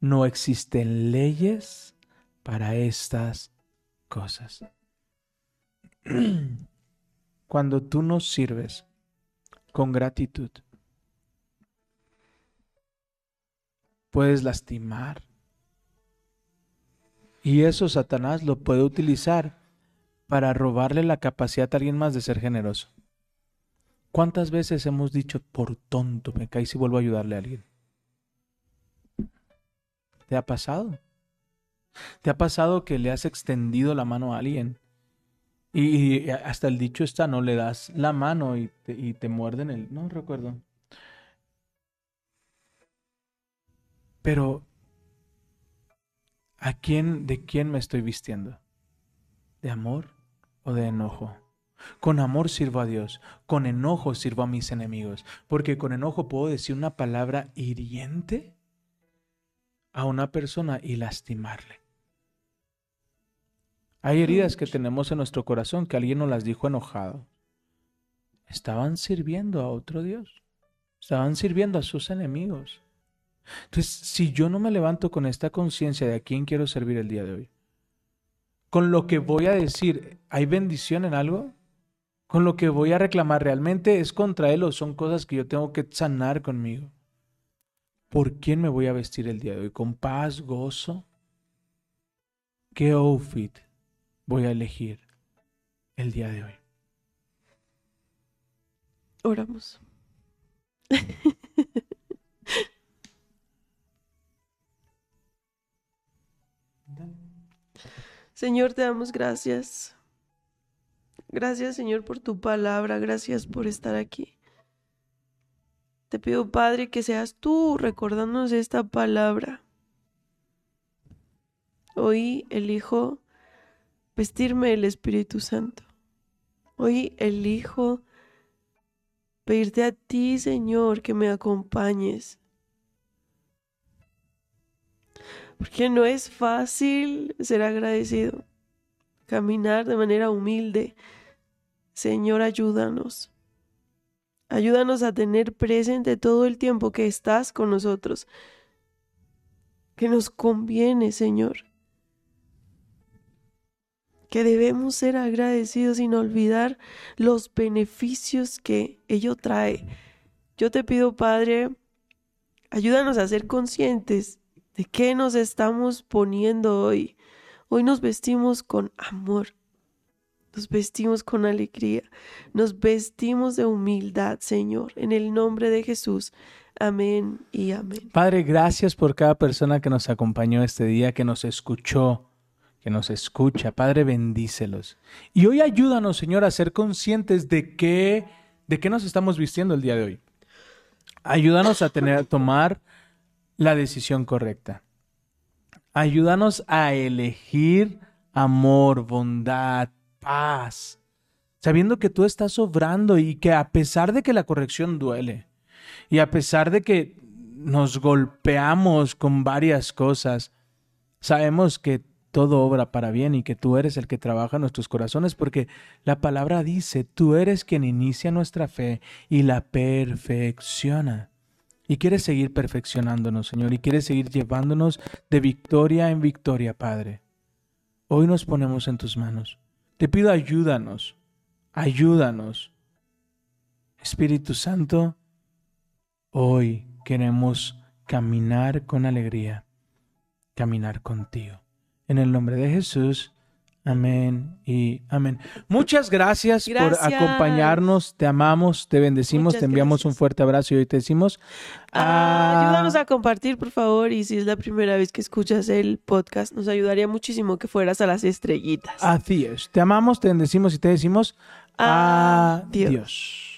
No existen leyes para estas cosas. Cuando tú no sirves con gratitud, puedes lastimar. Y eso Satanás lo puede utilizar para robarle la capacidad a alguien más de ser generoso. ¿Cuántas veces hemos dicho, por tonto, me caí si vuelvo a ayudarle a alguien? ¿Te ha pasado? ¿Te ha pasado que le has extendido la mano a alguien? Y, hasta el dicho está, no le das la mano y te, y te muerden el... No recuerdo. Pero, ¿a quién, de quién me estoy vistiendo? ¿De amor o de enojo? Con amor sirvo a Dios, con enojo sirvo a mis enemigos, porque con enojo puedo decir una palabra hiriente a una persona y lastimarle. Hay heridas que tenemos en nuestro corazón que alguien nos las dijo enojado. Estaban sirviendo a otro Dios, estaban sirviendo a sus enemigos. Entonces, si yo no me levanto con esta conciencia de a quién quiero servir el día de hoy, con lo que voy a decir, ¿hay bendición en algo? Con lo que voy a reclamar, ¿realmente es contra él o son cosas que yo tengo que sanar conmigo? ¿Por quién me voy a vestir el día de hoy? ¿Con paz, gozo? ¿Qué outfit voy a elegir el día de hoy? Oramos. Señor, te damos gracias. Gracias, Señor, por tu palabra. Gracias por estar aquí. Te pido, Padre, que seas tú recordándonos esta palabra. Hoy elijo vestirme el Espíritu Santo. Hoy elijo pedirte a ti, Señor, que me acompañes. Porque no es fácil ser agradecido, caminar de manera humilde. Señor, ayúdanos. Ayúdanos a tener presente todo el tiempo que estás con nosotros, que nos conviene, Señor. Que debemos ser agradecidos sin olvidar los beneficios que ello trae. Yo te pido, Padre, ayúdanos a ser conscientes de qué nos estamos poniendo hoy. Hoy nos vestimos con amor, nos vestimos con alegría, nos vestimos de humildad, Señor, en el nombre de Jesús. Amén y amén. Padre, gracias por cada persona que nos acompañó este día, que nos escuchó, que nos escucha. Padre, bendícelos. Y hoy ayúdanos, Señor, a ser conscientes de qué, de qué nos estamos vistiendo el día de hoy. Ayúdanos a tener, a tomar la decisión correcta. Ayúdanos a elegir amor, bondad, paz, sabiendo que tú estás obrando y que a pesar de que la corrección duele y a pesar de que nos golpeamos con varias cosas, sabemos que todo obra para bien y que tú eres el que trabaja en nuestros corazones porque la palabra dice, tú eres quien inicia nuestra fe y la perfecciona. Y quieres seguir perfeccionándonos, Señor, y quieres seguir llevándonos de victoria en victoria, Padre. Hoy nos ponemos en tus manos. Te pido ayúdanos, ayúdanos. Espíritu Santo, hoy queremos caminar con alegría, caminar contigo. En el nombre de Jesús. Amén y amén. Muchas gracias, Gracias. por acompañarnos. Te amamos, te bendecimos, Muchas te enviamos un fuerte abrazo y hoy te decimos. Ah, ah, ayúdanos a compartir, por favor, y si es la primera vez que escuchas el podcast, nos ayudaría muchísimo que fueras a las estrellitas. Así es. Te amamos, te bendecimos y te decimos Adiós. adiós.